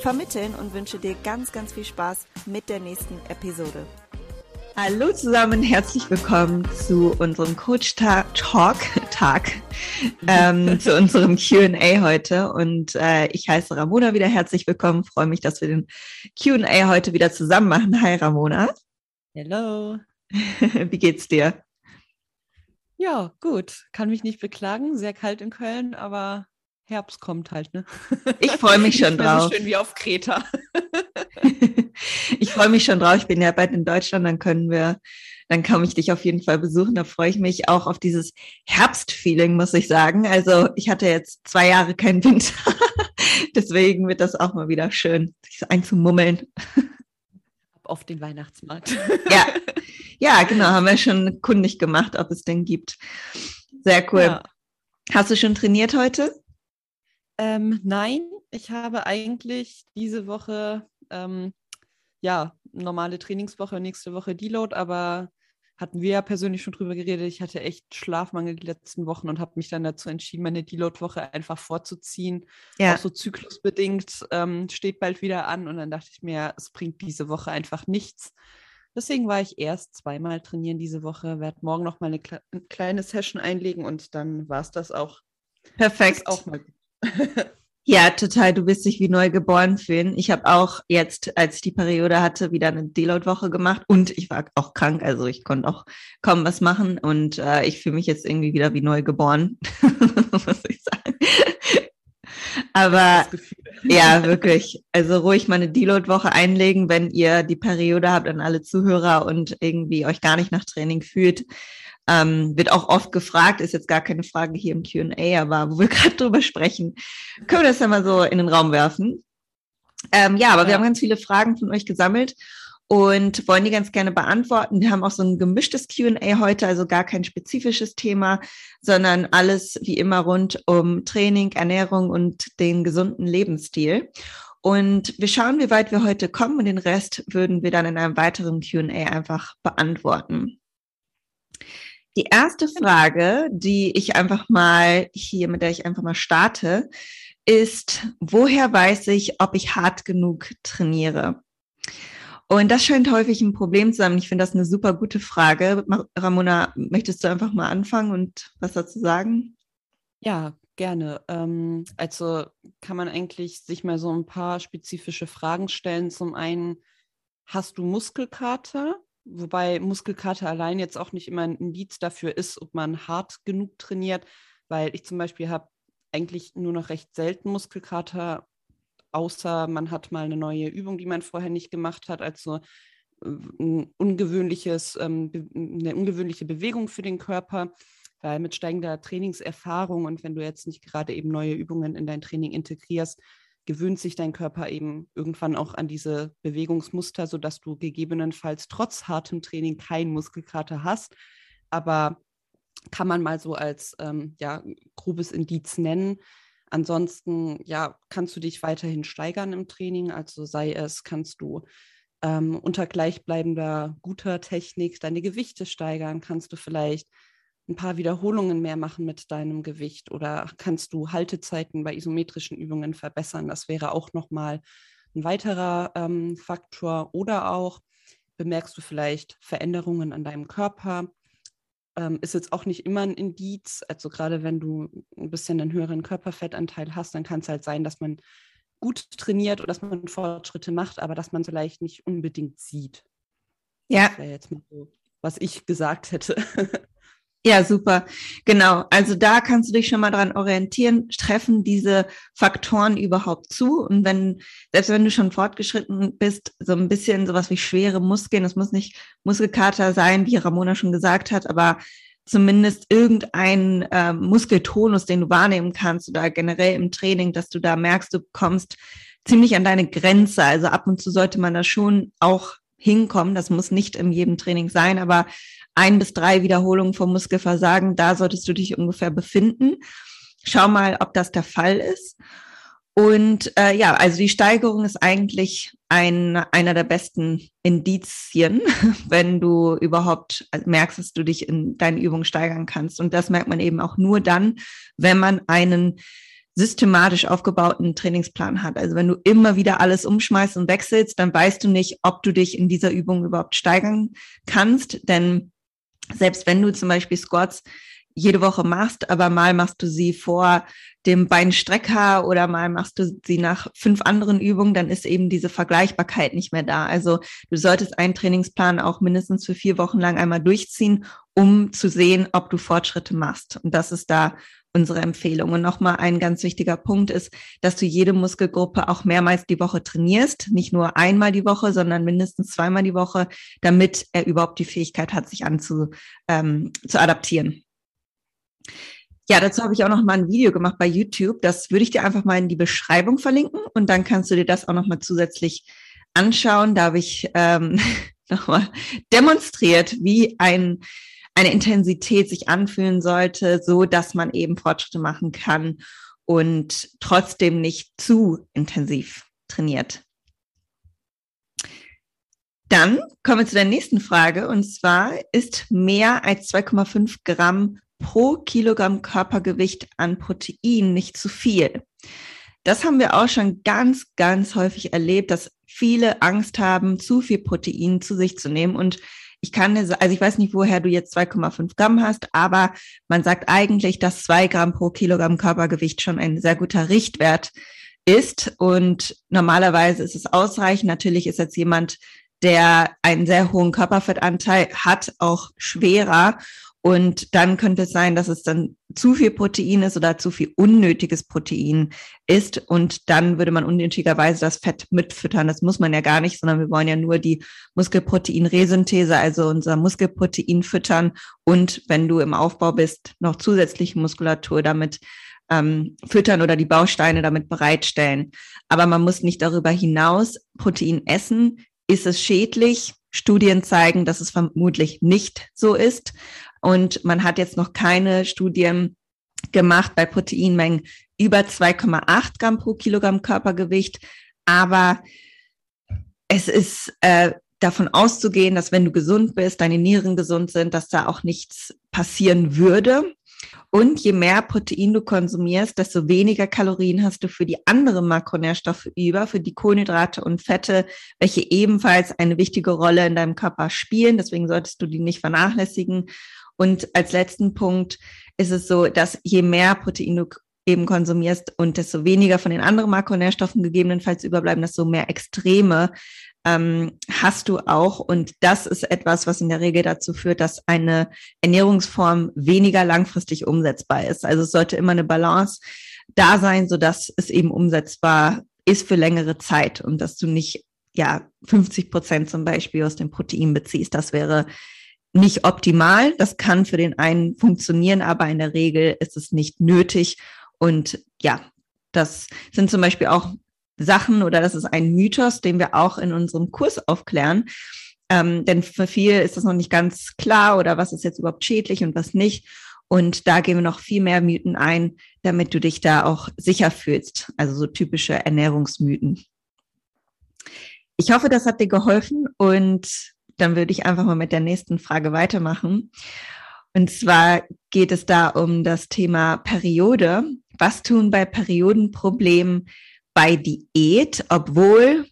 vermitteln und wünsche dir ganz, ganz viel Spaß mit der nächsten Episode. Hallo zusammen, herzlich willkommen zu unserem Coach Talk Tag, ähm, zu unserem Q&A heute. Und äh, ich heiße Ramona wieder herzlich willkommen. Freue mich, dass wir den Q&A heute wieder zusammen machen. Hi Ramona. Hello. Wie geht's dir? Ja, gut. Kann mich nicht beklagen. Sehr kalt in Köln, aber Herbst kommt halt, ne? Ich freue mich schon drauf. So schön wie auf Kreta. ich freue mich schon drauf. Ich bin ja bald in Deutschland, dann können wir, dann kann ich dich auf jeden Fall besuchen. Da freue ich mich auch auf dieses Herbstfeeling, muss ich sagen. Also ich hatte jetzt zwei Jahre keinen Winter. Deswegen wird das auch mal wieder schön, sich einzumummeln. Auf den Weihnachtsmarkt. ja. ja, genau, haben wir schon kundig gemacht, ob es den gibt. Sehr cool. Ja. Hast du schon trainiert heute? Ähm, nein, ich habe eigentlich diese Woche, ähm, ja, normale Trainingswoche, nächste Woche Deload, aber hatten wir ja persönlich schon drüber geredet. Ich hatte echt Schlafmangel die letzten Wochen und habe mich dann dazu entschieden, meine Deload-Woche einfach vorzuziehen. Ja. Auch so zyklusbedingt ähm, steht bald wieder an und dann dachte ich mir, es bringt diese Woche einfach nichts. Deswegen war ich erst zweimal trainieren diese Woche, werde morgen noch mal eine, eine kleine Session einlegen und dann war es das auch. Perfekt. auch mal gut. Ja, total. Du wirst dich wie neu geboren fühlen. Ich habe auch jetzt, als ich die Periode hatte, wieder eine Deload-Woche gemacht und ich war auch krank, also ich konnte auch kaum was machen und äh, ich fühle mich jetzt irgendwie wieder wie neu geboren, muss ich sagen. Aber ja, wirklich. Also ruhig mal eine Deload-Woche einlegen, wenn ihr die Periode habt an alle Zuhörer und irgendwie euch gar nicht nach Training fühlt. Ähm, wird auch oft gefragt, ist jetzt gar keine Frage hier im QA, aber wo wir gerade drüber sprechen, können wir das ja mal so in den Raum werfen. Ähm, ja, aber ja. wir haben ganz viele Fragen von euch gesammelt und wollen die ganz gerne beantworten. Wir haben auch so ein gemischtes QA heute, also gar kein spezifisches Thema, sondern alles wie immer rund um Training, Ernährung und den gesunden Lebensstil. Und wir schauen, wie weit wir heute kommen und den Rest würden wir dann in einem weiteren QA einfach beantworten. Die erste Frage, die ich einfach mal hier, mit der ich einfach mal starte, ist, woher weiß ich, ob ich hart genug trainiere? Und das scheint häufig ein Problem zu sein. Ich finde das eine super gute Frage. Ramona, möchtest du einfach mal anfangen und was dazu sagen? Ja, gerne. Ähm, also kann man eigentlich sich mal so ein paar spezifische Fragen stellen. Zum einen, hast du Muskelkater? Wobei Muskelkater allein jetzt auch nicht immer ein Indiz dafür ist, ob man hart genug trainiert, weil ich zum Beispiel habe eigentlich nur noch recht selten Muskelkater, außer man hat mal eine neue Übung, die man vorher nicht gemacht hat, also ein ungewöhnliches, ähm, eine ungewöhnliche Bewegung für den Körper, weil mit steigender Trainingserfahrung und wenn du jetzt nicht gerade eben neue Übungen in dein Training integrierst, gewöhnt sich dein Körper eben irgendwann auch an diese Bewegungsmuster, sodass du gegebenenfalls trotz hartem Training keinen Muskelkater hast. Aber kann man mal so als ähm, ja, grobes Indiz nennen. Ansonsten ja, kannst du dich weiterhin steigern im Training. Also sei es, kannst du ähm, unter gleichbleibender guter Technik deine Gewichte steigern, kannst du vielleicht ein paar Wiederholungen mehr machen mit deinem Gewicht oder kannst du Haltezeiten bei isometrischen Übungen verbessern. Das wäre auch nochmal ein weiterer ähm, Faktor. Oder auch bemerkst du vielleicht Veränderungen an deinem Körper. Ähm, ist jetzt auch nicht immer ein Indiz. Also gerade wenn du ein bisschen einen höheren Körperfettanteil hast, dann kann es halt sein, dass man gut trainiert oder dass man Fortschritte macht, aber dass man es vielleicht nicht unbedingt sieht. Ja. Das wäre jetzt mal so, was ich gesagt hätte. Ja, super. Genau. Also da kannst du dich schon mal dran orientieren. Treffen diese Faktoren überhaupt zu? Und wenn, selbst wenn du schon fortgeschritten bist, so ein bisschen sowas wie schwere Muskeln, es muss nicht Muskelkater sein, wie Ramona schon gesagt hat, aber zumindest irgendein äh, Muskeltonus, den du wahrnehmen kannst oder generell im Training, dass du da merkst, du kommst ziemlich an deine Grenze. Also ab und zu sollte man da schon auch hinkommen. Das muss nicht in jedem Training sein, aber ein bis drei Wiederholungen vom Muskelversagen, da solltest du dich ungefähr befinden. Schau mal, ob das der Fall ist. Und äh, ja, also die Steigerung ist eigentlich ein, einer der besten Indizien, wenn du überhaupt merkst, dass du dich in deinen Übungen steigern kannst. Und das merkt man eben auch nur dann, wenn man einen systematisch aufgebauten Trainingsplan hat. Also wenn du immer wieder alles umschmeißt und wechselst, dann weißt du nicht, ob du dich in dieser Übung überhaupt steigern kannst. Denn selbst wenn du zum Beispiel Squats jede Woche machst, aber mal machst du sie vor dem Beinstrecker oder mal machst du sie nach fünf anderen Übungen, dann ist eben diese Vergleichbarkeit nicht mehr da. Also du solltest einen Trainingsplan auch mindestens für vier Wochen lang einmal durchziehen, um zu sehen, ob du Fortschritte machst. Und das ist da unsere Empfehlung. Und nochmal ein ganz wichtiger Punkt ist, dass du jede Muskelgruppe auch mehrmals die Woche trainierst. Nicht nur einmal die Woche, sondern mindestens zweimal die Woche, damit er überhaupt die Fähigkeit hat, sich anzu, ähm, zu adaptieren. Ja, dazu habe ich auch noch mal ein Video gemacht bei YouTube. Das würde ich dir einfach mal in die Beschreibung verlinken und dann kannst du dir das auch noch mal zusätzlich anschauen. Da habe ich ähm, noch mal demonstriert, wie ein eine Intensität sich anfühlen sollte, so dass man eben Fortschritte machen kann und trotzdem nicht zu intensiv trainiert. Dann kommen wir zu der nächsten Frage und zwar ist mehr als 2,5 Gramm pro Kilogramm Körpergewicht an Protein nicht zu viel. Das haben wir auch schon ganz, ganz häufig erlebt, dass viele Angst haben, zu viel Protein zu sich zu nehmen. Und ich kann, also ich weiß nicht, woher du jetzt 2,5 Gramm hast, aber man sagt eigentlich, dass zwei Gramm pro Kilogramm Körpergewicht schon ein sehr guter Richtwert ist. Und normalerweise ist es ausreichend. Natürlich ist jetzt jemand, der einen sehr hohen Körperfettanteil hat, auch schwerer. Und dann könnte es sein, dass es dann zu viel Protein ist oder zu viel unnötiges Protein ist. Und dann würde man unnötigerweise das Fett mitfüttern. Das muss man ja gar nicht, sondern wir wollen ja nur die Muskelproteinresynthese, also unser Muskelprotein füttern. Und wenn du im Aufbau bist, noch zusätzliche Muskulatur damit ähm, füttern oder die Bausteine damit bereitstellen. Aber man muss nicht darüber hinaus Protein essen. Ist es schädlich? Studien zeigen, dass es vermutlich nicht so ist. Und man hat jetzt noch keine Studien gemacht bei Proteinmengen über 2,8 Gramm pro Kilogramm Körpergewicht. Aber es ist äh, davon auszugehen, dass wenn du gesund bist, deine Nieren gesund sind, dass da auch nichts passieren würde. Und je mehr Protein du konsumierst, desto weniger Kalorien hast du für die anderen Makronährstoffe über, für die Kohlenhydrate und Fette, welche ebenfalls eine wichtige Rolle in deinem Körper spielen. Deswegen solltest du die nicht vernachlässigen. Und als letzten Punkt ist es so, dass je mehr Protein du eben konsumierst und desto weniger von den anderen Makronährstoffen gegebenenfalls überbleiben, desto mehr Extreme ähm, hast du auch. Und das ist etwas, was in der Regel dazu führt, dass eine Ernährungsform weniger langfristig umsetzbar ist. Also es sollte immer eine Balance da sein, so dass es eben umsetzbar ist für längere Zeit und dass du nicht ja 50 Prozent zum Beispiel aus dem Protein beziehst. Das wäre nicht optimal. Das kann für den einen funktionieren, aber in der Regel ist es nicht nötig. Und ja, das sind zum Beispiel auch Sachen oder das ist ein Mythos, den wir auch in unserem Kurs aufklären. Ähm, denn für viele ist das noch nicht ganz klar oder was ist jetzt überhaupt schädlich und was nicht. Und da gehen wir noch viel mehr Mythen ein, damit du dich da auch sicher fühlst. Also so typische Ernährungsmythen. Ich hoffe, das hat dir geholfen und dann würde ich einfach mal mit der nächsten Frage weitermachen. Und zwar geht es da um das Thema Periode. Was tun bei Periodenproblemen bei Diät, obwohl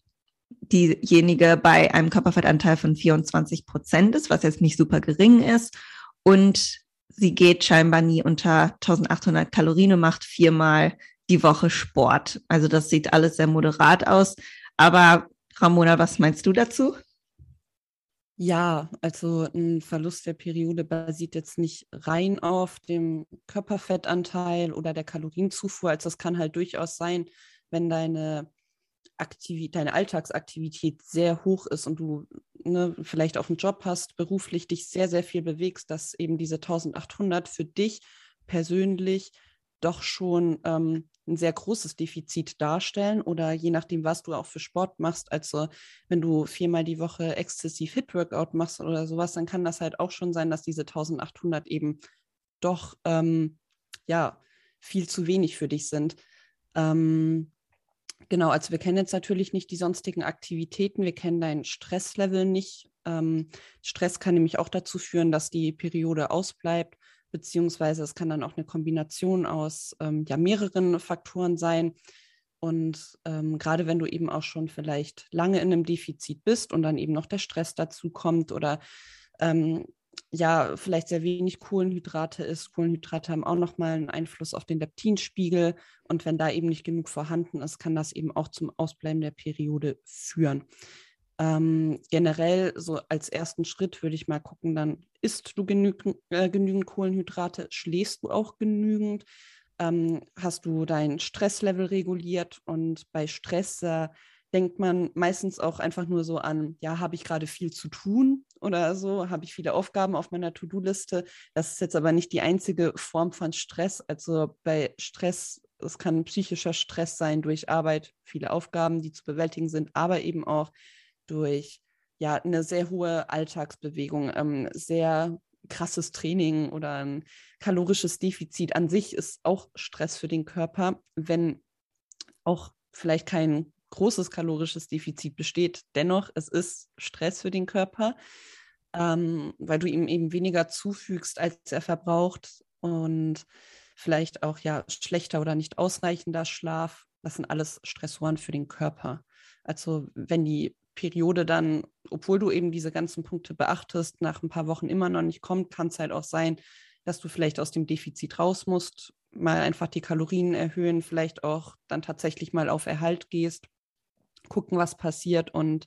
diejenige bei einem Körperfettanteil von 24 Prozent ist, was jetzt nicht super gering ist. Und sie geht scheinbar nie unter 1800 Kalorien und macht viermal die Woche Sport. Also das sieht alles sehr moderat aus. Aber Ramona, was meinst du dazu? Ja, also ein Verlust der Periode basiert jetzt nicht rein auf dem Körperfettanteil oder der Kalorienzufuhr. Also das kann halt durchaus sein, wenn deine Aktivität, deine Alltagsaktivität sehr hoch ist und du ne, vielleicht auch einen Job hast, beruflich dich sehr, sehr viel bewegst, dass eben diese 1800 für dich persönlich doch schon ähm, ein sehr großes Defizit darstellen oder je nachdem, was du auch für Sport machst. Also wenn du viermal die Woche exzessiv Hit-Workout machst oder sowas, dann kann das halt auch schon sein, dass diese 1800 eben doch ähm, ja viel zu wenig für dich sind. Ähm, genau, also wir kennen jetzt natürlich nicht die sonstigen Aktivitäten, wir kennen dein Stresslevel nicht. Ähm, Stress kann nämlich auch dazu führen, dass die Periode ausbleibt beziehungsweise es kann dann auch eine Kombination aus ähm, ja, mehreren Faktoren sein. Und ähm, gerade wenn du eben auch schon vielleicht lange in einem Defizit bist und dann eben noch der Stress dazu kommt oder ähm, ja, vielleicht sehr wenig Kohlenhydrate ist. Kohlenhydrate haben auch nochmal einen Einfluss auf den Leptinspiegel. Und wenn da eben nicht genug vorhanden ist, kann das eben auch zum Ausbleiben der Periode führen. Ähm, generell, so als ersten Schritt würde ich mal gucken, dann isst du genügend, äh, genügend Kohlenhydrate, schläfst du auch genügend, ähm, hast du dein Stresslevel reguliert und bei Stress äh, denkt man meistens auch einfach nur so an, ja, habe ich gerade viel zu tun oder so, habe ich viele Aufgaben auf meiner To-Do-Liste. Das ist jetzt aber nicht die einzige Form von Stress. Also bei Stress, es kann psychischer Stress sein durch Arbeit, viele Aufgaben, die zu bewältigen sind, aber eben auch durch ja eine sehr hohe Alltagsbewegung, ähm, sehr krasses Training oder ein kalorisches Defizit an sich ist auch Stress für den Körper, wenn auch vielleicht kein großes kalorisches Defizit besteht. Dennoch, es ist Stress für den Körper, ähm, weil du ihm eben weniger zufügst, als er verbraucht und vielleicht auch ja schlechter oder nicht ausreichender Schlaf. Das sind alles Stressoren für den Körper. Also wenn die Periode dann, obwohl du eben diese ganzen Punkte beachtest, nach ein paar Wochen immer noch nicht kommt, kann es halt auch sein, dass du vielleicht aus dem Defizit raus musst, mal einfach die Kalorien erhöhen, vielleicht auch dann tatsächlich mal auf Erhalt gehst, gucken, was passiert und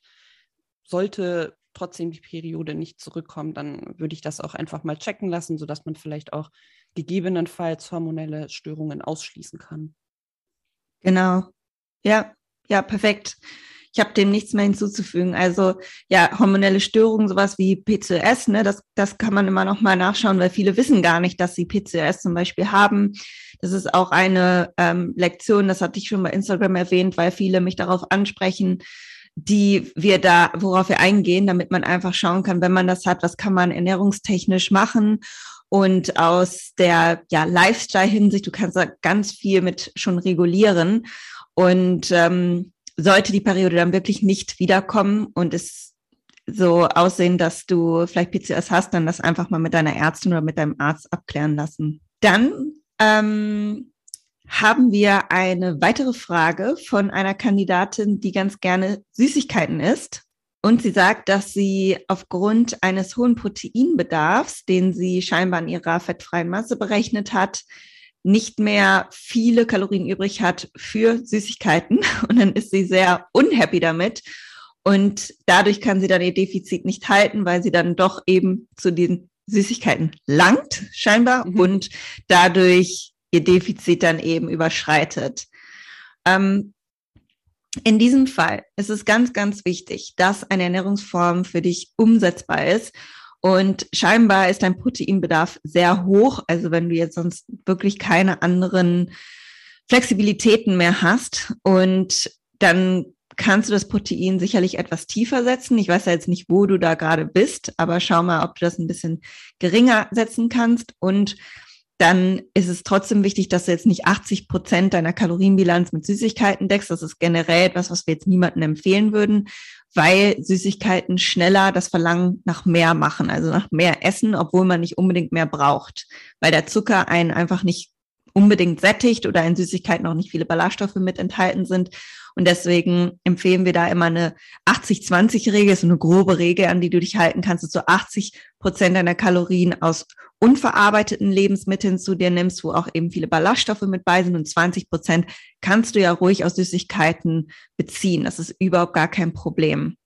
sollte trotzdem die Periode nicht zurückkommen, dann würde ich das auch einfach mal checken lassen, sodass man vielleicht auch gegebenenfalls hormonelle Störungen ausschließen kann. Genau. Ja, ja, perfekt. Ich habe dem nichts mehr hinzuzufügen. Also ja, hormonelle Störungen, sowas wie PCOS, ne, das, das kann man immer noch mal nachschauen, weil viele wissen gar nicht, dass sie PCOS zum Beispiel haben. Das ist auch eine ähm, Lektion, das hatte ich schon bei Instagram erwähnt, weil viele mich darauf ansprechen, die wir da, worauf wir eingehen, damit man einfach schauen kann, wenn man das hat, was kann man ernährungstechnisch machen. Und aus der ja, Lifestyle-Hinsicht, du kannst da ganz viel mit schon regulieren. Und ähm, sollte die Periode dann wirklich nicht wiederkommen und es so aussehen, dass du vielleicht PCOS hast, dann das einfach mal mit deiner Ärztin oder mit deinem Arzt abklären lassen. Dann ähm, haben wir eine weitere Frage von einer Kandidatin, die ganz gerne Süßigkeiten isst. Und sie sagt, dass sie aufgrund eines hohen Proteinbedarfs, den sie scheinbar in ihrer fettfreien Masse berechnet hat, nicht mehr viele Kalorien übrig hat für Süßigkeiten und dann ist sie sehr unhappy damit und dadurch kann sie dann ihr Defizit nicht halten, weil sie dann doch eben zu den Süßigkeiten langt scheinbar mhm. und dadurch ihr Defizit dann eben überschreitet. Ähm, in diesem Fall ist es ganz, ganz wichtig, dass eine Ernährungsform für dich umsetzbar ist und scheinbar ist dein Proteinbedarf sehr hoch. Also wenn du jetzt sonst wirklich keine anderen Flexibilitäten mehr hast und dann kannst du das Protein sicherlich etwas tiefer setzen. Ich weiß ja jetzt nicht, wo du da gerade bist, aber schau mal, ob du das ein bisschen geringer setzen kannst. Und dann ist es trotzdem wichtig, dass du jetzt nicht 80 Prozent deiner Kalorienbilanz mit Süßigkeiten deckst. Das ist generell etwas, was wir jetzt niemandem empfehlen würden, weil Süßigkeiten schneller das Verlangen nach mehr machen, also nach mehr Essen, obwohl man nicht unbedingt mehr braucht, weil der Zucker einen einfach nicht unbedingt sättigt oder in Süßigkeiten auch nicht viele Ballaststoffe mit enthalten sind. Und deswegen empfehlen wir da immer eine 80-20-Regel, so eine grobe Regel, an die du dich halten kannst, dass du 80 Prozent deiner Kalorien aus unverarbeiteten Lebensmitteln zu dir nimmst, wo auch eben viele Ballaststoffe mit bei sind und 20 Prozent kannst du ja ruhig aus Süßigkeiten beziehen. Das ist überhaupt gar kein Problem.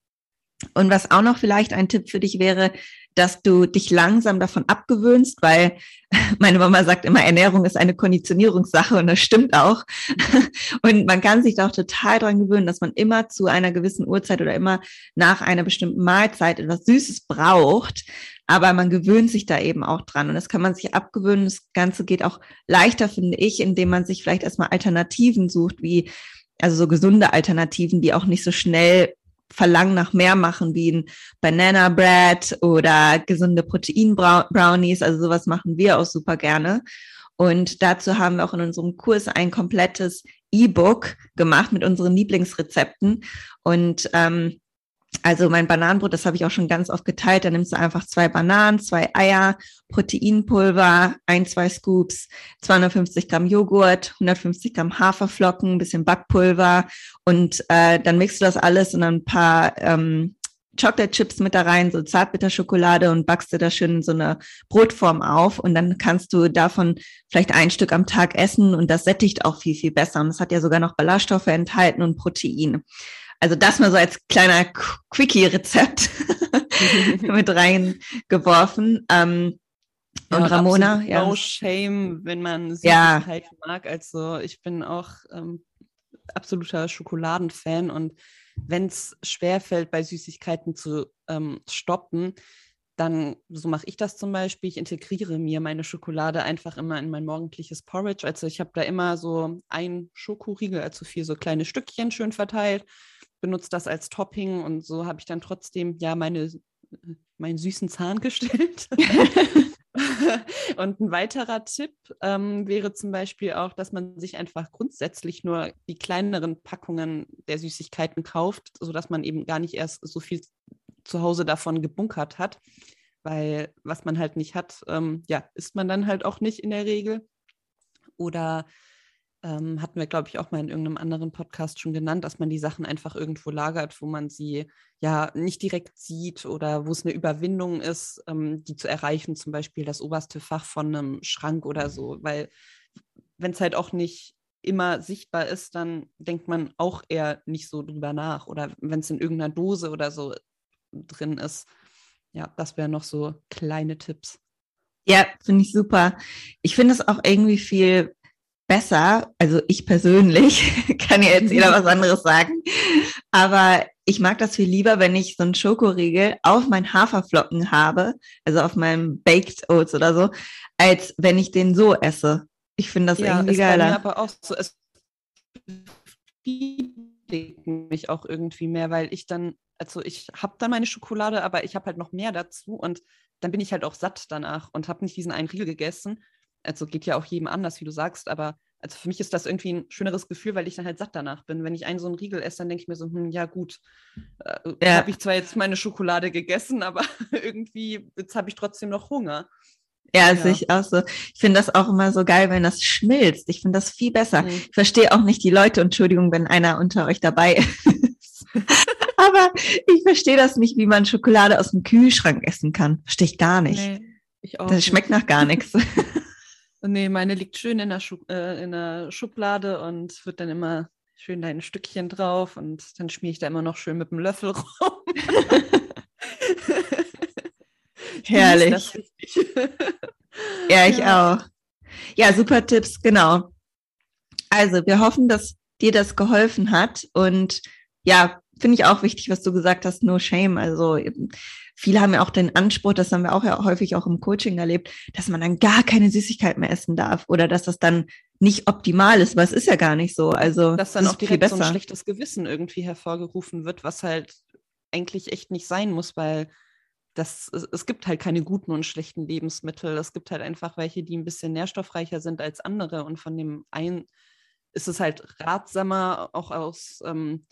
Und was auch noch vielleicht ein Tipp für dich wäre, dass du dich langsam davon abgewöhnst, weil meine Mama sagt immer, Ernährung ist eine Konditionierungssache und das stimmt auch. Und man kann sich da auch total dran gewöhnen, dass man immer zu einer gewissen Uhrzeit oder immer nach einer bestimmten Mahlzeit etwas Süßes braucht. Aber man gewöhnt sich da eben auch dran und das kann man sich abgewöhnen. Das Ganze geht auch leichter, finde ich, indem man sich vielleicht erstmal Alternativen sucht, wie also so gesunde Alternativen, die auch nicht so schnell Verlangen nach mehr machen, wie ein Banana Bread oder gesunde Protein-Brownies. Also sowas machen wir auch super gerne. Und dazu haben wir auch in unserem Kurs ein komplettes E-Book gemacht mit unseren Lieblingsrezepten. Und ähm, also mein Bananenbrot, das habe ich auch schon ganz oft geteilt. Da nimmst du einfach zwei Bananen, zwei Eier, Proteinpulver, ein, zwei Scoops, 250 Gramm Joghurt, 150 Gramm Haferflocken, ein bisschen Backpulver und äh, dann mixt du das alles und dann ein paar ähm, Chocolate Chips mit da rein, so Zartbitterschokolade und backst du da schön so eine Brotform auf und dann kannst du davon vielleicht ein Stück am Tag essen und das sättigt auch viel, viel besser. Und es hat ja sogar noch Ballaststoffe enthalten und Protein. Also das mal so als kleiner Quickie-Rezept mit reingeworfen. Ähm, ja, und Ramona, ja. No shame, wenn man Süßigkeit ja. mag. Also ich bin auch ähm, absoluter Schokoladenfan und wenn es schwerfällt, bei Süßigkeiten zu ähm, stoppen, dann, so mache ich das zum Beispiel, ich integriere mir meine Schokolade einfach immer in mein morgendliches Porridge. Also ich habe da immer so ein Schokoriegel, also vier so kleine Stückchen schön verteilt, benutze das als Topping und so habe ich dann trotzdem ja meine, meinen süßen Zahn gestellt. und ein weiterer Tipp ähm, wäre zum Beispiel auch, dass man sich einfach grundsätzlich nur die kleineren Packungen der Süßigkeiten kauft, sodass man eben gar nicht erst so viel zu Hause davon gebunkert hat. Weil was man halt nicht hat, ähm, ja, isst man dann halt auch nicht in der Regel. Oder ähm, hatten wir, glaube ich, auch mal in irgendeinem anderen Podcast schon genannt, dass man die Sachen einfach irgendwo lagert, wo man sie ja nicht direkt sieht oder wo es eine Überwindung ist, ähm, die zu erreichen, zum Beispiel das oberste Fach von einem Schrank oder so. Weil wenn es halt auch nicht immer sichtbar ist, dann denkt man auch eher nicht so drüber nach. Oder wenn es in irgendeiner Dose oder so drin ist. Ja, das wären noch so kleine Tipps. Ja, finde ich super. Ich finde es auch irgendwie viel besser, also ich persönlich, kann ja jetzt jeder was anderes sagen, aber ich mag das viel lieber, wenn ich so einen Schokoriegel auf meinen Haferflocken habe, also auf meinem Baked Oats oder so, als wenn ich den so esse. Ich finde das ja, irgendwie geiler. Mir aber auch so, es mich auch irgendwie mehr, weil ich dann, also ich habe dann meine Schokolade, aber ich habe halt noch mehr dazu und dann bin ich halt auch satt danach und habe nicht diesen einen Riegel gegessen also geht ja auch jedem anders, wie du sagst, aber also für mich ist das irgendwie ein schöneres Gefühl, weil ich dann halt satt danach bin. Wenn ich einen so einen Riegel esse, dann denke ich mir so, hm, ja gut, äh, ja. habe ich zwar jetzt meine Schokolade gegessen, aber irgendwie, jetzt habe ich trotzdem noch Hunger. Ja, ja. ich auch so. Ich finde das auch immer so geil, wenn das schmilzt. Ich finde das viel besser. Mhm. Ich verstehe auch nicht die Leute, Entschuldigung, wenn einer unter euch dabei ist. aber ich verstehe das nicht, wie man Schokolade aus dem Kühlschrank essen kann. Verstehe ich gar nicht. Nee, ich auch das schmeckt nach gar nichts. Nee, meine liegt schön in der, Schu äh, in der Schublade und wird dann immer schön da ein Stückchen drauf und dann schmiere ich da immer noch schön mit dem Löffel rum. Herrlich. ja, ich ja. auch. Ja, super Tipps, genau. Also, wir hoffen, dass dir das geholfen hat und ja, finde ich auch wichtig, was du gesagt hast, no shame. Also viele haben ja auch den Anspruch, das haben wir auch ja häufig auch im Coaching erlebt, dass man dann gar keine Süßigkeit mehr essen darf oder dass das dann nicht optimal ist, weil es ist ja gar nicht so. Also dass dann auch direkt so ein schlechtes Gewissen irgendwie hervorgerufen wird, was halt eigentlich echt nicht sein muss, weil das, es, gibt halt keine guten und schlechten Lebensmittel. Es gibt halt einfach welche, die ein bisschen nährstoffreicher sind als andere. Und von dem einen ist es halt ratsamer, auch aus ähm,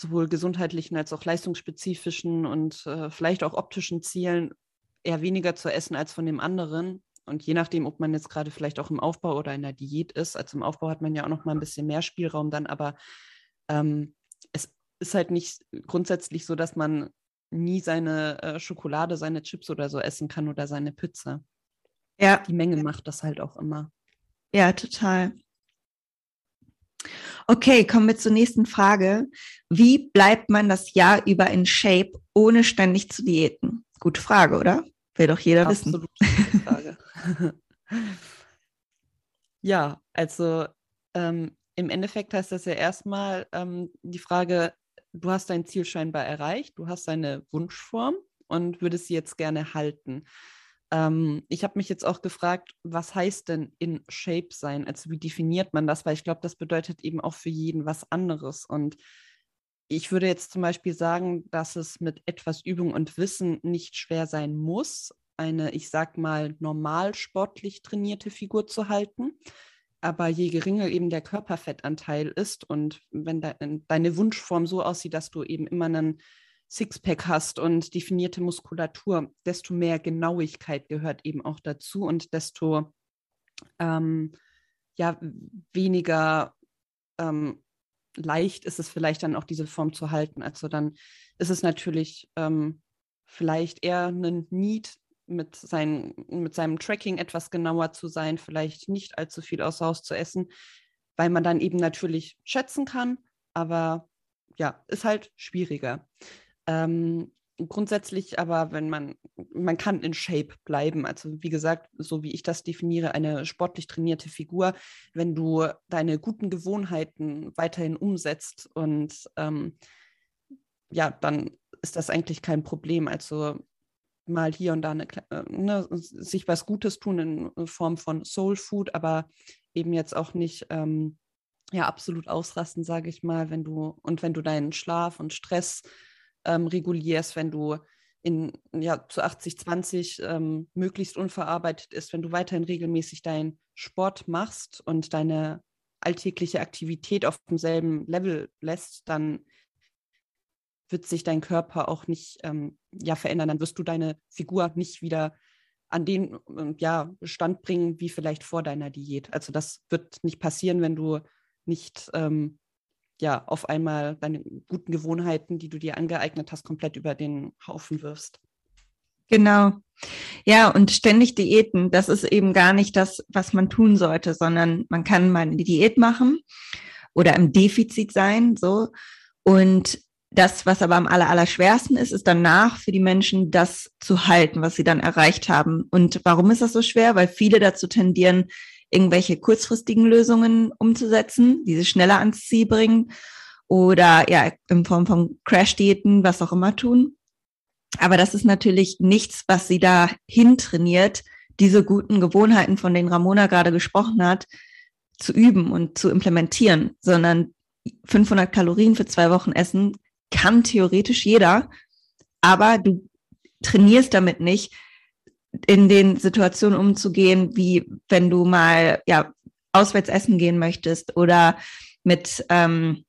sowohl gesundheitlichen als auch leistungsspezifischen und äh, vielleicht auch optischen Zielen eher weniger zu essen als von dem anderen. Und je nachdem, ob man jetzt gerade vielleicht auch im Aufbau oder in der Diät ist, also im Aufbau hat man ja auch noch mal ein bisschen mehr Spielraum dann, aber ähm, es ist halt nicht grundsätzlich so, dass man nie seine äh, Schokolade, seine Chips oder so essen kann oder seine Pizza. Ja. Die Menge macht das halt auch immer. Ja, total. Okay, kommen wir zur nächsten Frage. Wie bleibt man das Jahr über in Shape, ohne ständig zu diäten? Gute Frage, oder? Will doch jeder Absolut wissen. Frage. ja, also ähm, im Endeffekt heißt das ja erstmal ähm, die Frage, du hast dein Ziel scheinbar erreicht, du hast deine Wunschform und würde sie jetzt gerne halten. Ähm, ich habe mich jetzt auch gefragt, was heißt denn in Shape sein? Also wie definiert man das? Weil ich glaube, das bedeutet eben auch für jeden was anderes. Und ich würde jetzt zum Beispiel sagen, dass es mit etwas Übung und Wissen nicht schwer sein muss, eine, ich sag mal, normal sportlich trainierte Figur zu halten. Aber je geringer eben der Körperfettanteil ist und wenn de deine Wunschform so aussieht, dass du eben immer einen Sixpack hast und definierte Muskulatur, desto mehr Genauigkeit gehört eben auch dazu und desto ähm, ja, weniger ähm, leicht ist es vielleicht dann auch diese Form zu halten. Also dann ist es natürlich ähm, vielleicht eher ein Need, mit, sein, mit seinem Tracking etwas genauer zu sein, vielleicht nicht allzu viel aus Haus zu essen, weil man dann eben natürlich schätzen kann, aber ja, ist halt schwieriger. Ähm, grundsätzlich aber, wenn man, man kann in Shape bleiben. Also wie gesagt, so wie ich das definiere, eine sportlich trainierte Figur, wenn du deine guten Gewohnheiten weiterhin umsetzt und ähm, ja, dann ist das eigentlich kein Problem. Also mal hier und da eine, äh, ne, sich was Gutes tun in Form von Soul Food, aber eben jetzt auch nicht ähm, ja absolut ausrasten, sage ich mal, wenn du und wenn du deinen Schlaf und Stress ähm, regulierst, wenn du in ja zu 80 20 ähm, möglichst unverarbeitet ist, wenn du weiterhin regelmäßig deinen Sport machst und deine alltägliche Aktivität auf demselben Level lässt, dann wird sich dein Körper auch nicht ähm, ja, verändern. Dann wirst du deine Figur nicht wieder an den äh, ja, Stand bringen, wie vielleicht vor deiner Diät. Also das wird nicht passieren, wenn du nicht ähm, ja, auf einmal deine guten Gewohnheiten, die du dir angeeignet hast, komplett über den Haufen wirfst. Genau. Ja, und ständig Diäten, das ist eben gar nicht das, was man tun sollte, sondern man kann mal eine Diät machen oder im Defizit sein, so. Und das, was aber am aller, aller schwersten ist, ist danach für die Menschen das zu halten, was sie dann erreicht haben. Und warum ist das so schwer? Weil viele dazu tendieren, irgendwelche kurzfristigen Lösungen umzusetzen, die sie schneller ans Ziel bringen oder ja, in Form von Crash-Diäten, was auch immer tun. Aber das ist natürlich nichts, was sie da hintrainiert, diese guten Gewohnheiten, von denen Ramona gerade gesprochen hat, zu üben und zu implementieren, sondern 500 Kalorien für zwei Wochen essen kann theoretisch jeder, aber du trainierst damit nicht, in den Situationen umzugehen, wie wenn du mal ja auswärts essen gehen möchtest oder mit ähm,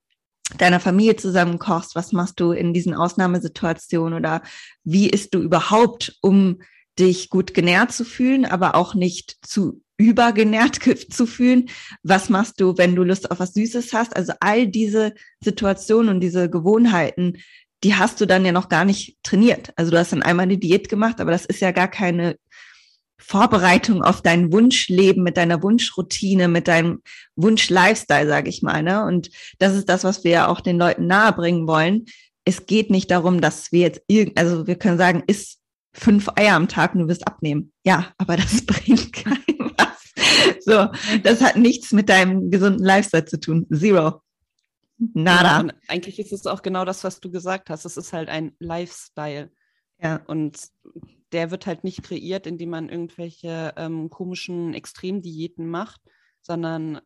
deiner Familie zusammen kochst, was machst du in diesen Ausnahmesituationen oder wie isst du überhaupt, um dich gut genährt zu fühlen, aber auch nicht zu übergenährt zu fühlen. Was machst du, wenn du Lust auf was Süßes hast? Also all diese Situationen und diese Gewohnheiten, die hast du dann ja noch gar nicht trainiert. Also du hast dann einmal eine Diät gemacht, aber das ist ja gar keine Vorbereitung auf dein Wunschleben mit deiner Wunschroutine, mit deinem Wunsch-Lifestyle, sage ich mal. Ne? Und das ist das, was wir ja auch den Leuten nahebringen wollen. Es geht nicht darum, dass wir jetzt irgend, also wir können sagen, isst fünf Eier am Tag und du wirst abnehmen. Ja, aber das bringt keinem was. So, das hat nichts mit deinem gesunden Lifestyle zu tun. Zero. Nada. Ja, eigentlich ist es auch genau das, was du gesagt hast. Es ist halt ein Lifestyle. Ja. Und der wird halt nicht kreiert, indem man irgendwelche ähm, komischen Extremdiäten macht, sondern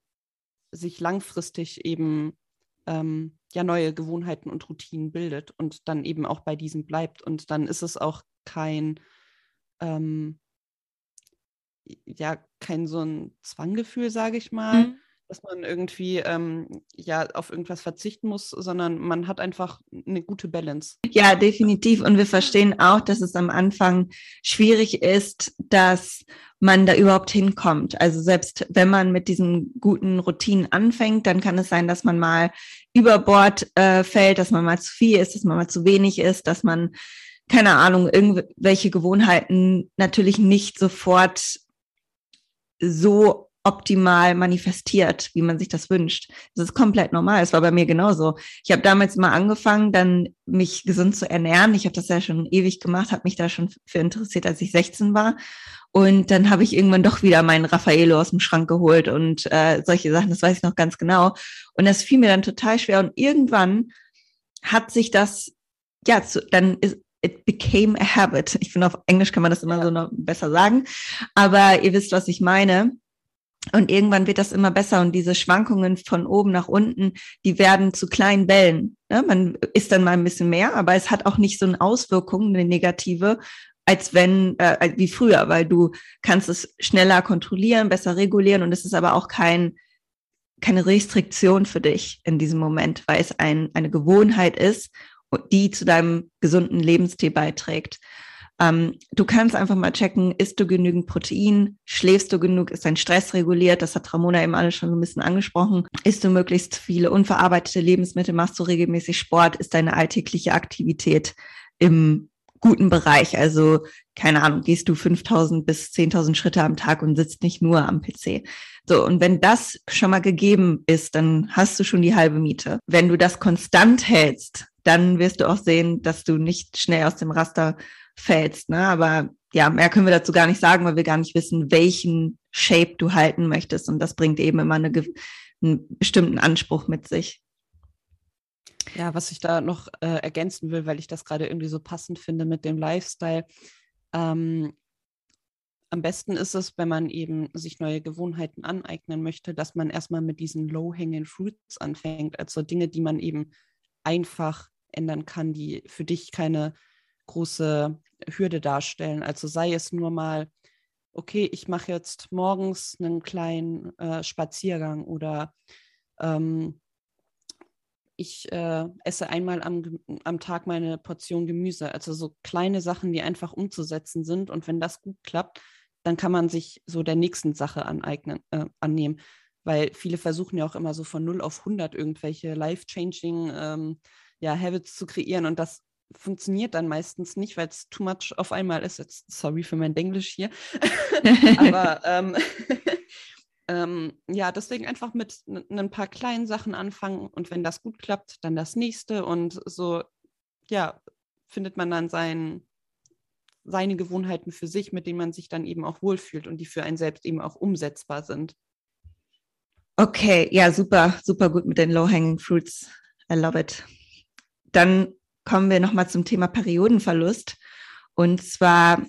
sich langfristig eben ähm, ja neue Gewohnheiten und Routinen bildet und dann eben auch bei diesen bleibt. Und dann ist es auch kein ähm, ja kein so ein Zwanggefühl, sage ich mal, mhm dass man irgendwie ähm, ja auf irgendwas verzichten muss, sondern man hat einfach eine gute Balance. Ja, definitiv. Und wir verstehen auch, dass es am Anfang schwierig ist, dass man da überhaupt hinkommt. Also selbst wenn man mit diesen guten Routinen anfängt, dann kann es sein, dass man mal über Bord äh, fällt, dass man mal zu viel ist, dass man mal zu wenig ist, dass man keine Ahnung, irgendwelche Gewohnheiten natürlich nicht sofort so optimal manifestiert, wie man sich das wünscht. Das ist komplett normal. Es war bei mir genauso. Ich habe damals mal angefangen, dann mich gesund zu ernähren. Ich habe das ja schon ewig gemacht, habe mich da schon für interessiert, als ich 16 war. Und dann habe ich irgendwann doch wieder meinen Raffaello aus dem Schrank geholt und äh, solche Sachen, das weiß ich noch ganz genau. Und das fiel mir dann total schwer. Und irgendwann hat sich das, ja, zu, dann ist, it became a habit. Ich finde, auf Englisch kann man das immer so noch besser sagen. Aber ihr wisst, was ich meine. Und irgendwann wird das immer besser und diese Schwankungen von oben nach unten, die werden zu kleinen Wellen. Ne? Man isst dann mal ein bisschen mehr, aber es hat auch nicht so eine Auswirkung, eine negative, als wenn, äh, wie früher, weil du kannst es schneller kontrollieren, besser regulieren und es ist aber auch kein, keine Restriktion für dich in diesem Moment, weil es ein, eine Gewohnheit ist, die zu deinem gesunden Lebensstil beiträgt. Ähm, du kannst einfach mal checken, isst du genügend Protein, schläfst du genug, ist dein Stress reguliert, das hat Ramona eben alles schon so ein bisschen angesprochen. Isst du möglichst viele unverarbeitete Lebensmittel, machst du regelmäßig Sport, ist deine alltägliche Aktivität im guten Bereich. Also keine Ahnung, gehst du 5000 bis 10.000 Schritte am Tag und sitzt nicht nur am PC. So, und wenn das schon mal gegeben ist, dann hast du schon die halbe Miete. Wenn du das konstant hältst, dann wirst du auch sehen, dass du nicht schnell aus dem Raster fällst. Ne? Aber ja, mehr können wir dazu gar nicht sagen, weil wir gar nicht wissen, welchen Shape du halten möchtest. Und das bringt eben immer eine, einen bestimmten Anspruch mit sich. Ja, was ich da noch äh, ergänzen will, weil ich das gerade irgendwie so passend finde mit dem Lifestyle. Ähm, am besten ist es, wenn man eben sich neue Gewohnheiten aneignen möchte, dass man erstmal mit diesen Low-Hanging Fruits anfängt, also Dinge, die man eben einfach ändern kann, die für dich keine große Hürde darstellen. Also sei es nur mal, okay, ich mache jetzt morgens einen kleinen äh, Spaziergang oder ähm, ich äh, esse einmal am, am Tag meine Portion Gemüse. Also so kleine Sachen, die einfach umzusetzen sind. Und wenn das gut klappt, dann kann man sich so der nächsten Sache aneignen, äh, annehmen. Weil viele versuchen ja auch immer so von 0 auf 100 irgendwelche life-changing ähm, ja, Habits zu kreieren. Und das funktioniert dann meistens nicht, weil es too much auf einmal ist. Jetzt sorry für mein Englisch hier. Aber ähm, ähm, ja, deswegen einfach mit ein paar kleinen Sachen anfangen und wenn das gut klappt, dann das nächste und so, ja, findet man dann sein, seine Gewohnheiten für sich, mit denen man sich dann eben auch wohlfühlt und die für einen selbst eben auch umsetzbar sind. Okay, ja, super, super gut mit den Low-Hanging Fruits. I love it. Dann kommen wir nochmal zum Thema Periodenverlust. Und zwar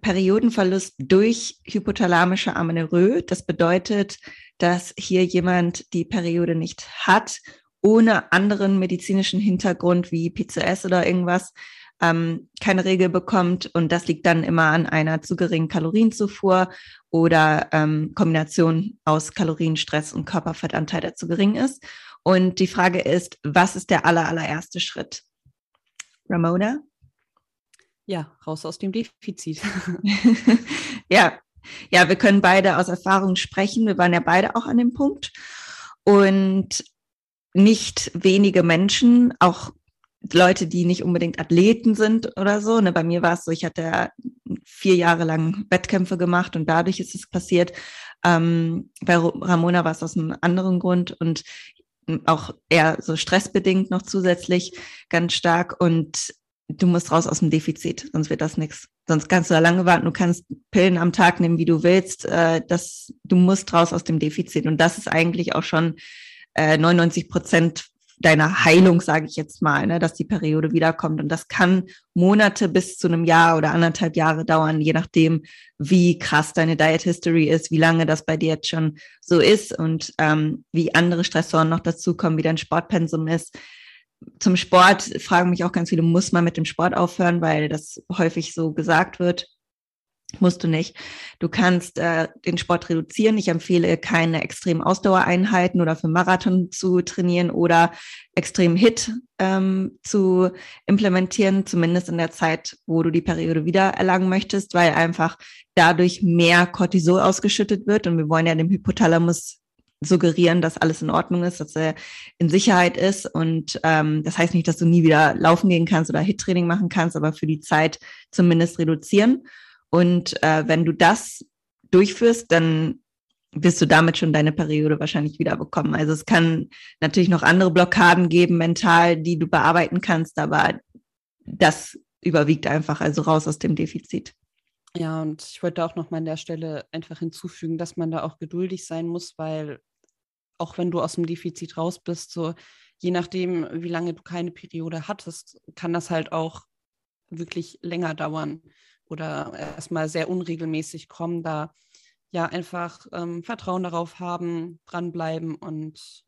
Periodenverlust durch hypothalamische Amenorrhoe. Das bedeutet, dass hier jemand die Periode nicht hat, ohne anderen medizinischen Hintergrund wie PCS oder irgendwas, ähm, keine Regel bekommt. Und das liegt dann immer an einer zu geringen Kalorienzufuhr oder ähm, Kombination aus Kalorienstress und Körperfettanteil, der zu gering ist. Und die Frage ist, was ist der aller, allererste Schritt? Ramona? Ja, raus aus dem Defizit. ja, ja, wir können beide aus Erfahrung sprechen. Wir waren ja beide auch an dem Punkt. Und nicht wenige Menschen, auch Leute, die nicht unbedingt Athleten sind oder so. Ne, bei mir war es so, ich hatte vier Jahre lang Wettkämpfe gemacht und dadurch ist es passiert. Ähm, bei Ramona war es aus einem anderen Grund und auch eher so stressbedingt noch zusätzlich ganz stark. Und du musst raus aus dem Defizit, sonst wird das nichts. Sonst kannst du da lange warten, du kannst Pillen am Tag nehmen, wie du willst. Äh, das, du musst raus aus dem Defizit. Und das ist eigentlich auch schon äh, 99 Prozent deiner Heilung, sage ich jetzt mal, ne, dass die Periode wiederkommt. Und das kann Monate bis zu einem Jahr oder anderthalb Jahre dauern, je nachdem, wie krass deine Diet History ist, wie lange das bei dir jetzt schon so ist und ähm, wie andere Stressoren noch dazukommen, wie dein Sportpensum ist zum Sport fragen mich auch ganz viele, muss man mit dem Sport aufhören, weil das häufig so gesagt wird. Musst du nicht. Du kannst äh, den Sport reduzieren. Ich empfehle keine extremen Ausdauereinheiten oder für Marathon zu trainieren oder extrem Hit ähm, zu implementieren, zumindest in der Zeit, wo du die Periode wieder erlangen möchtest, weil einfach dadurch mehr Cortisol ausgeschüttet wird. Und wir wollen ja dem Hypothalamus suggerieren, dass alles in Ordnung ist, dass er in Sicherheit ist. Und ähm, das heißt nicht, dass du nie wieder laufen gehen kannst oder Hit-Training machen kannst, aber für die Zeit zumindest reduzieren. Und äh, wenn du das durchführst, dann wirst du damit schon deine Periode wahrscheinlich wieder bekommen. Also es kann natürlich noch andere Blockaden geben, mental, die du bearbeiten kannst, aber das überwiegt einfach, also raus aus dem Defizit. Ja, und ich wollte auch noch mal an der Stelle einfach hinzufügen, dass man da auch geduldig sein muss, weil auch wenn du aus dem Defizit raus bist, so je nachdem, wie lange du keine Periode hattest, kann das halt auch wirklich länger dauern oder erstmal sehr unregelmäßig kommen, da ja einfach ähm, Vertrauen darauf haben, dranbleiben und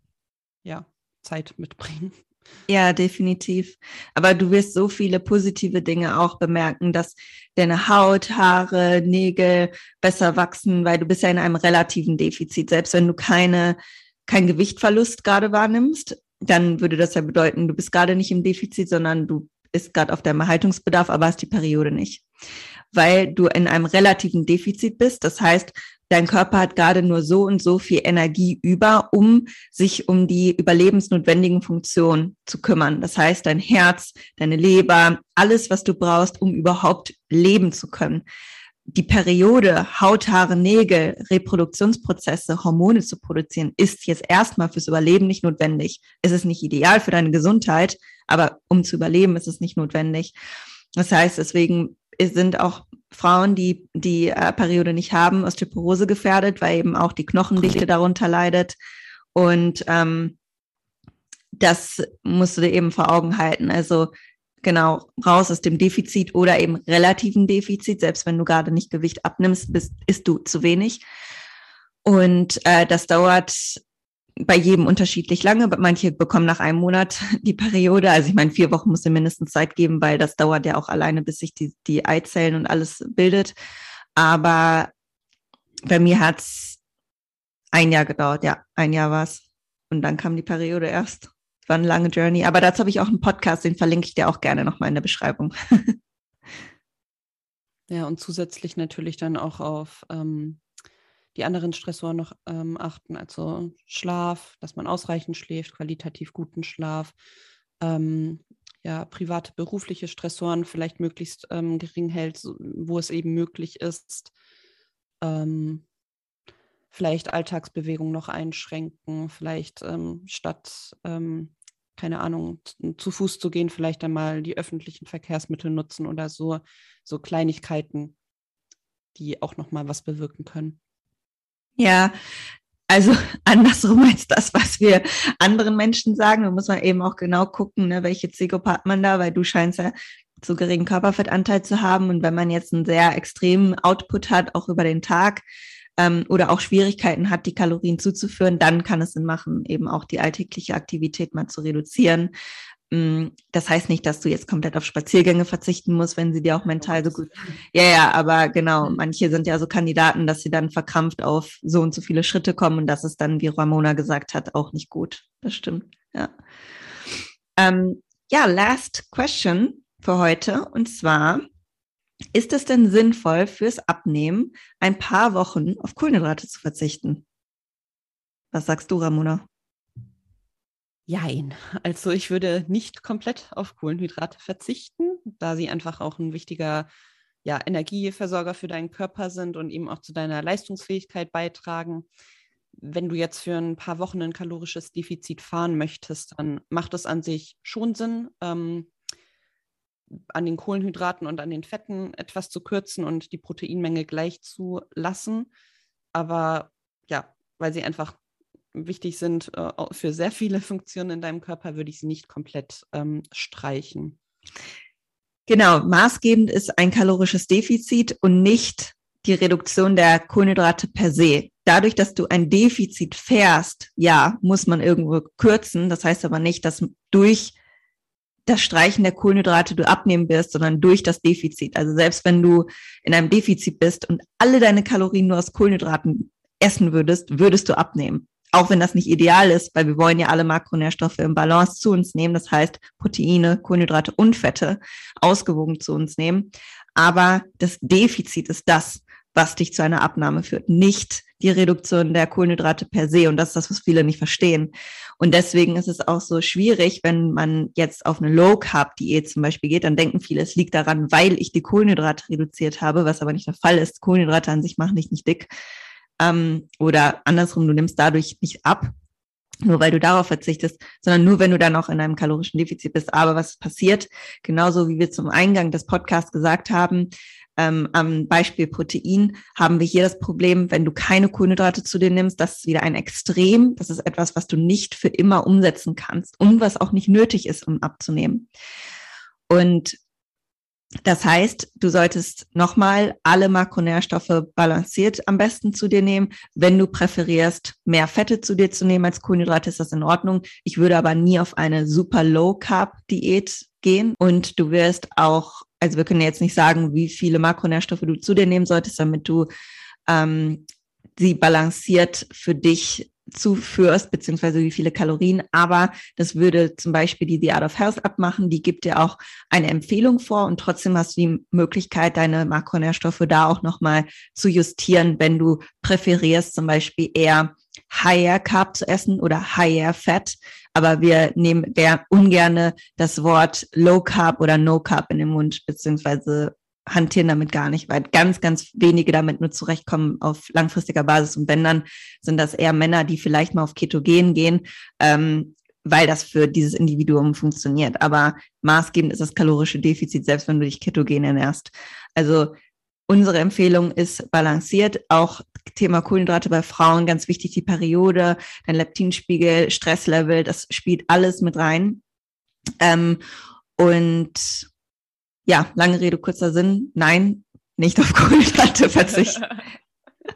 ja, Zeit mitbringen. Ja, definitiv. Aber du wirst so viele positive Dinge auch bemerken, dass deine Haut, Haare, Nägel besser wachsen, weil du bist ja in einem relativen Defizit. Selbst wenn du keine, kein Gewichtverlust gerade wahrnimmst, dann würde das ja bedeuten, du bist gerade nicht im Defizit, sondern du bist gerade auf deinem Erhaltungsbedarf, aber hast die Periode nicht. Weil du in einem relativen Defizit bist. Das heißt, dein Körper hat gerade nur so und so viel Energie über, um sich um die überlebensnotwendigen Funktionen zu kümmern. Das heißt, dein Herz, deine Leber, alles, was du brauchst, um überhaupt leben zu können. Die Periode, Haut, Haare, Nägel, Reproduktionsprozesse, Hormone zu produzieren, ist jetzt erstmal fürs Überleben nicht notwendig. Es ist nicht ideal für deine Gesundheit, aber um zu überleben, ist es nicht notwendig. Das heißt, deswegen sind auch Frauen, die die äh, Periode nicht haben, Osteoporose gefährdet, weil eben auch die Knochendichte darunter leidet. Und ähm, das musst du dir eben vor Augen halten. Also genau raus aus dem Defizit oder eben relativen Defizit. Selbst wenn du gerade nicht Gewicht abnimmst, bist, isst du zu wenig. Und äh, das dauert bei jedem unterschiedlich lange. Manche bekommen nach einem Monat die Periode. Also ich meine, vier Wochen muss du mindestens Zeit geben, weil das dauert ja auch alleine, bis sich die, die Eizellen und alles bildet. Aber bei mir hat's ein Jahr gedauert, ja, ein Jahr war's. Und dann kam die Periode erst. War eine lange Journey. Aber dazu habe ich auch einen Podcast, den verlinke ich dir auch gerne nochmal in der Beschreibung. ja, und zusätzlich natürlich dann auch auf ähm, die anderen Stressoren noch ähm, achten, also Schlaf, dass man ausreichend schläft, qualitativ guten Schlaf, ähm, ja, private, berufliche Stressoren vielleicht möglichst ähm, gering hält, wo es eben möglich ist. Ähm, vielleicht Alltagsbewegung noch einschränken, vielleicht ähm, statt, ähm, keine Ahnung, zu Fuß zu gehen, vielleicht einmal die öffentlichen Verkehrsmittel nutzen oder so, so Kleinigkeiten, die auch nochmal was bewirken können. Ja, also andersrum als das, was wir anderen Menschen sagen. Da muss man eben auch genau gucken, ne, welche Zielgruppe hat man da, weil du scheinst ja zu geringen Körperfettanteil zu haben. Und wenn man jetzt einen sehr extremen Output hat, auch über den Tag, ähm, oder auch Schwierigkeiten hat, die Kalorien zuzuführen, dann kann es Sinn machen, eben auch die alltägliche Aktivität mal zu reduzieren. Mm, das heißt nicht, dass du jetzt komplett auf Spaziergänge verzichten musst, wenn sie dir auch mental so gut. Ja, ja, aber genau, manche sind ja so Kandidaten, dass sie dann verkrampft auf so und so viele Schritte kommen und das ist dann, wie Ramona gesagt hat, auch nicht gut. Das stimmt. Ja. Ähm, ja, last question für heute und zwar ist es denn sinnvoll fürs Abnehmen ein paar Wochen auf Kohlenhydrate zu verzichten? Was sagst du, Ramona? Jein. Also ich würde nicht komplett auf Kohlenhydrate verzichten, da sie einfach auch ein wichtiger ja, Energieversorger für deinen Körper sind und eben auch zu deiner Leistungsfähigkeit beitragen. Wenn du jetzt für ein paar Wochen ein kalorisches Defizit fahren möchtest, dann macht es an sich schon Sinn, ähm, an den Kohlenhydraten und an den Fetten etwas zu kürzen und die Proteinmenge gleich zu lassen. Aber ja, weil sie einfach wichtig sind äh, für sehr viele Funktionen in deinem Körper, würde ich sie nicht komplett ähm, streichen. Genau, maßgebend ist ein kalorisches Defizit und nicht die Reduktion der Kohlenhydrate per se. Dadurch, dass du ein Defizit fährst, ja, muss man irgendwo kürzen. Das heißt aber nicht, dass durch das Streichen der Kohlenhydrate du abnehmen wirst, sondern durch das Defizit. Also selbst wenn du in einem Defizit bist und alle deine Kalorien nur aus Kohlenhydraten essen würdest, würdest du abnehmen auch wenn das nicht ideal ist, weil wir wollen ja alle Makronährstoffe im Balance zu uns nehmen, das heißt Proteine, Kohlenhydrate und Fette ausgewogen zu uns nehmen. Aber das Defizit ist das, was dich zu einer Abnahme führt, nicht die Reduktion der Kohlenhydrate per se. Und das ist das, was viele nicht verstehen. Und deswegen ist es auch so schwierig, wenn man jetzt auf eine Low-Carb-Diät zum Beispiel geht, dann denken viele, es liegt daran, weil ich die Kohlenhydrate reduziert habe, was aber nicht der Fall ist. Kohlenhydrate an sich machen dich nicht dick, ähm, oder andersrum, du nimmst dadurch nicht ab, nur weil du darauf verzichtest, sondern nur wenn du dann auch in einem kalorischen Defizit bist. Aber was passiert, genauso wie wir zum Eingang des Podcasts gesagt haben, ähm, am Beispiel Protein haben wir hier das Problem, wenn du keine Kohlenhydrate zu dir nimmst, das ist wieder ein Extrem. Das ist etwas, was du nicht für immer umsetzen kannst und was auch nicht nötig ist, um abzunehmen. Und Das heißt, du solltest nochmal alle Makronährstoffe balanciert am besten zu dir nehmen. Wenn du präferierst, mehr Fette zu dir zu nehmen als Kohlenhydrate, ist das in Ordnung. Ich würde aber nie auf eine super Low Carb Diät gehen und du wirst auch, also wir können jetzt nicht sagen, wie viele Makronährstoffe du zu dir nehmen solltest, damit du ähm, sie balanciert für dich zuführst, beziehungsweise wie viele Kalorien. Aber das würde zum Beispiel die The Art of Health abmachen. Die gibt dir auch eine Empfehlung vor und trotzdem hast du die Möglichkeit, deine Makronährstoffe da auch nochmal zu justieren, wenn du präferierst, zum Beispiel eher Higher Carb zu essen oder Higher Fat. Aber wir nehmen der ungerne das Wort Low Carb oder No Carb in den Mund, beziehungsweise hantieren damit gar nicht, weil ganz, ganz wenige damit nur zurechtkommen auf langfristiger Basis. Und wenn dann sind das eher Männer, die vielleicht mal auf Ketogen gehen, ähm, weil das für dieses Individuum funktioniert. Aber maßgebend ist das kalorische Defizit, selbst wenn du dich ketogen ernährst. Also unsere Empfehlung ist balanciert. Auch Thema Kohlenhydrate bei Frauen, ganz wichtig, die Periode, dein Leptinspiegel, Stresslevel, das spielt alles mit rein. Ähm, und ja, lange Rede, kurzer Sinn. Nein, nicht auf Kohlenhydrate verzichten.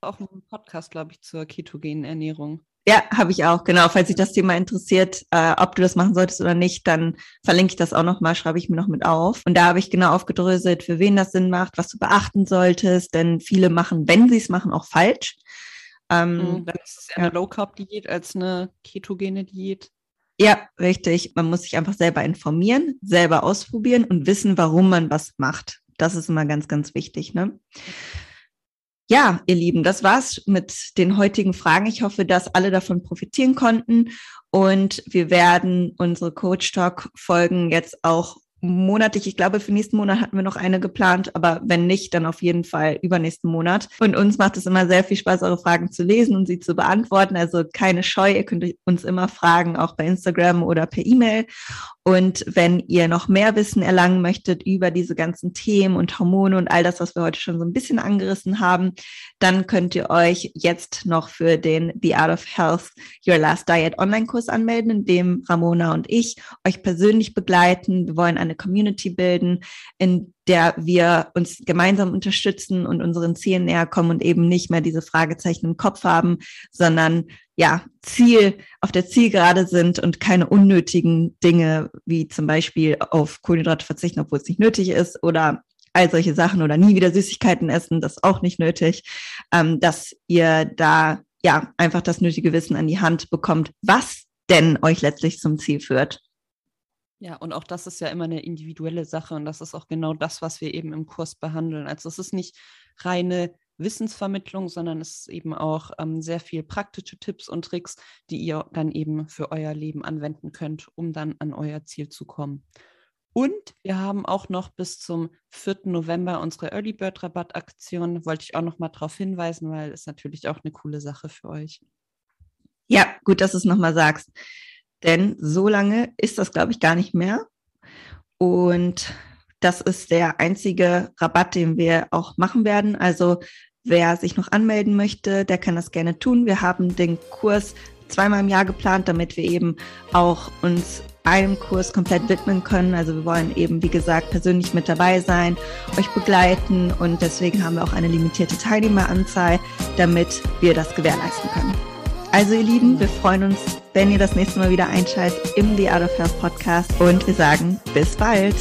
auch einen Podcast, glaube ich, zur ketogenen Ernährung. Ja, habe ich auch, genau. Falls sich das Thema interessiert, äh, ob du das machen solltest oder nicht, dann verlinke ich das auch nochmal, schreibe ich mir noch mit auf. Und da habe ich genau aufgedröselt, für wen das Sinn macht, was du beachten solltest, denn viele machen, wenn sie es machen, auch falsch. Ähm, mhm, dann ist es eher ja. eine Low-Carb-Diät als eine ketogene Diät. Ja, richtig. Man muss sich einfach selber informieren, selber ausprobieren und wissen, warum man was macht. Das ist immer ganz, ganz wichtig. Ne? Ja, ihr Lieben, das war's mit den heutigen Fragen. Ich hoffe, dass alle davon profitieren konnten und wir werden unsere Coach Talk Folgen jetzt auch monatlich. Ich glaube, für nächsten Monat hatten wir noch eine geplant, aber wenn nicht, dann auf jeden Fall übernächsten Monat. Und uns macht es immer sehr viel Spaß, eure Fragen zu lesen und sie zu beantworten. Also keine Scheu, ihr könnt uns immer fragen, auch bei Instagram oder per E-Mail. Und wenn ihr noch mehr Wissen erlangen möchtet über diese ganzen Themen und Hormone und all das, was wir heute schon so ein bisschen angerissen haben, dann könnt ihr euch jetzt noch für den The Art of Health Your Last Diet Online-Kurs anmelden, in dem Ramona und ich euch persönlich begleiten. Wir wollen eine Community bilden, in der wir uns gemeinsam unterstützen und unseren Zielen näher kommen und eben nicht mehr diese Fragezeichen im Kopf haben, sondern ja, Ziel, auf der Zielgerade sind und keine unnötigen Dinge wie zum Beispiel auf Kohlenhydrate verzichten, obwohl es nicht nötig ist oder all solche Sachen oder nie wieder Süßigkeiten essen, das ist auch nicht nötig, ähm, dass ihr da ja einfach das nötige Wissen an die Hand bekommt, was denn euch letztlich zum Ziel führt. Ja, und auch das ist ja immer eine individuelle Sache und das ist auch genau das, was wir eben im Kurs behandeln. Also es ist nicht reine Wissensvermittlung, sondern es ist eben auch ähm, sehr viel praktische Tipps und Tricks, die ihr dann eben für euer Leben anwenden könnt, um dann an euer Ziel zu kommen. Und wir haben auch noch bis zum 4. November unsere Early Bird Rabatt Aktion. Wollte ich auch noch mal darauf hinweisen, weil es natürlich auch eine coole Sache für euch. Ja, gut, dass du es nochmal sagst. Denn so lange ist das, glaube ich, gar nicht mehr. Und das ist der einzige Rabatt, den wir auch machen werden. Also wer sich noch anmelden möchte, der kann das gerne tun. Wir haben den Kurs zweimal im Jahr geplant, damit wir eben auch uns einem Kurs komplett widmen können. Also wir wollen eben, wie gesagt, persönlich mit dabei sein, euch begleiten und deswegen haben wir auch eine limitierte Teilnehmeranzahl, damit wir das gewährleisten können. Also ihr Lieben, wir freuen uns, wenn ihr das nächste Mal wieder einschaltet im The Art of Health Podcast und wir sagen bis bald.